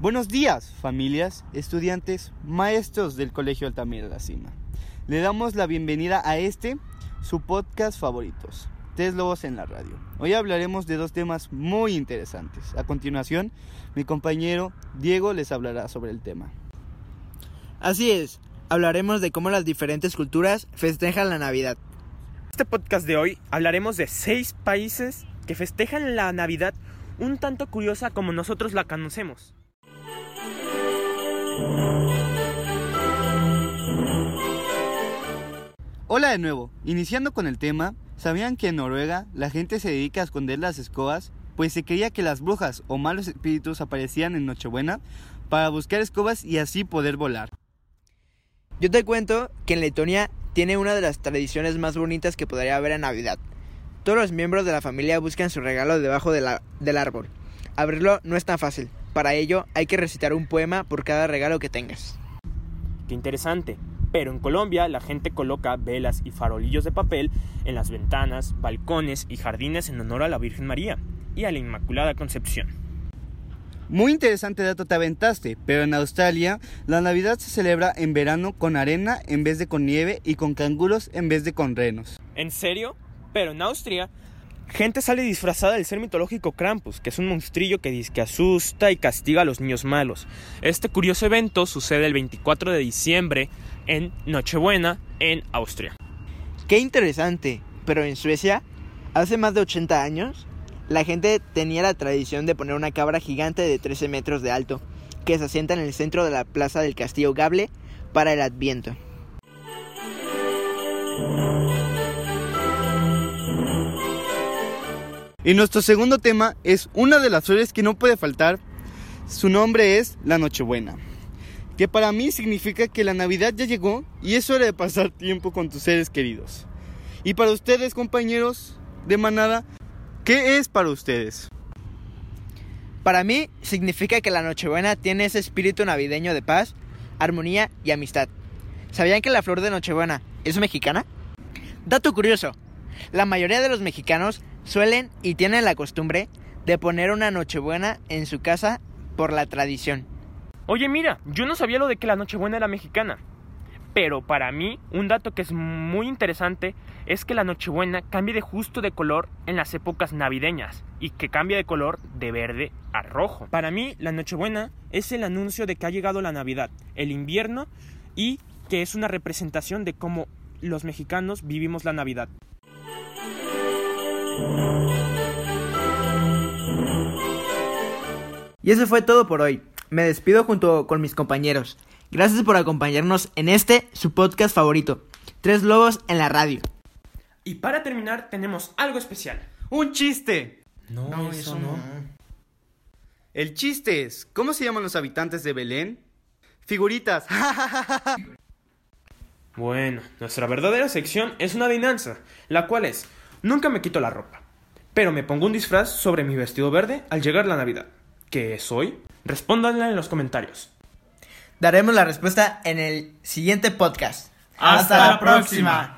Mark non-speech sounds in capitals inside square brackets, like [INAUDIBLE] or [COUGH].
Buenos días, familias, estudiantes, maestros del Colegio Altamira La Cima. Le damos la bienvenida a este, su podcast favoritos, Tres Lobos en la Radio. Hoy hablaremos de dos temas muy interesantes. A continuación, mi compañero Diego les hablará sobre el tema. Así es, hablaremos de cómo las diferentes culturas festejan la Navidad. En este podcast de hoy hablaremos de seis países que festejan la Navidad un tanto curiosa como nosotros la conocemos. Hola de nuevo, iniciando con el tema, ¿sabían que en Noruega la gente se dedica a esconder las escobas? Pues se creía que las brujas o malos espíritus aparecían en Nochebuena para buscar escobas y así poder volar. Yo te cuento que en Letonia tiene una de las tradiciones más bonitas que podría haber en Navidad. Todos los miembros de la familia buscan su regalo debajo del árbol. Abrirlo no es tan fácil. Para ello hay que recitar un poema por cada regalo que tengas. Qué interesante. Pero en Colombia la gente coloca velas y farolillos de papel en las ventanas, balcones y jardines en honor a la Virgen María y a la Inmaculada Concepción. Muy interesante dato te aventaste, pero en Australia la Navidad se celebra en verano con arena en vez de con nieve y con canguros en vez de con renos. ¿En serio? Pero en Austria Gente sale disfrazada del ser mitológico Krampus, que es un monstrillo que, que asusta y castiga a los niños malos. Este curioso evento sucede el 24 de diciembre en Nochebuena, en Austria. Qué interesante, pero en Suecia, hace más de 80 años, la gente tenía la tradición de poner una cabra gigante de 13 metros de alto, que se asienta en el centro de la plaza del castillo Gable para el Adviento. Y nuestro segundo tema es una de las flores que no puede faltar. Su nombre es la Nochebuena, que para mí significa que la Navidad ya llegó y es hora de pasar tiempo con tus seres queridos. Y para ustedes, compañeros de manada, ¿qué es para ustedes? Para mí significa que la Nochebuena tiene ese espíritu navideño de paz, armonía y amistad. ¿Sabían que la flor de Nochebuena es mexicana? Dato curioso, la mayoría de los mexicanos suelen y tienen la costumbre de poner una Nochebuena en su casa por la tradición. Oye, mira, yo no sabía lo de que la Nochebuena era mexicana. Pero para mí, un dato que es muy interesante es que la Nochebuena cambia de justo de color en las épocas navideñas y que cambia de color de verde a rojo. Para mí, la Nochebuena es el anuncio de que ha llegado la Navidad, el invierno y que es una representación de cómo los mexicanos vivimos la Navidad. Y eso fue todo por hoy. Me despido junto con mis compañeros. Gracias por acompañarnos en este, su podcast favorito, Tres Lobos en la Radio. Y para terminar tenemos algo especial. ¡Un chiste! No, eso, no. El chiste es, ¿cómo se llaman los habitantes de Belén? Figuritas. [LAUGHS] bueno, nuestra verdadera sección es una adivinanza, la cual es, nunca me quito la ropa, pero me pongo un disfraz sobre mi vestido verde al llegar la Navidad. ¿Qué soy? Respóndanla en los comentarios. Daremos la respuesta en el siguiente podcast. Hasta la próxima.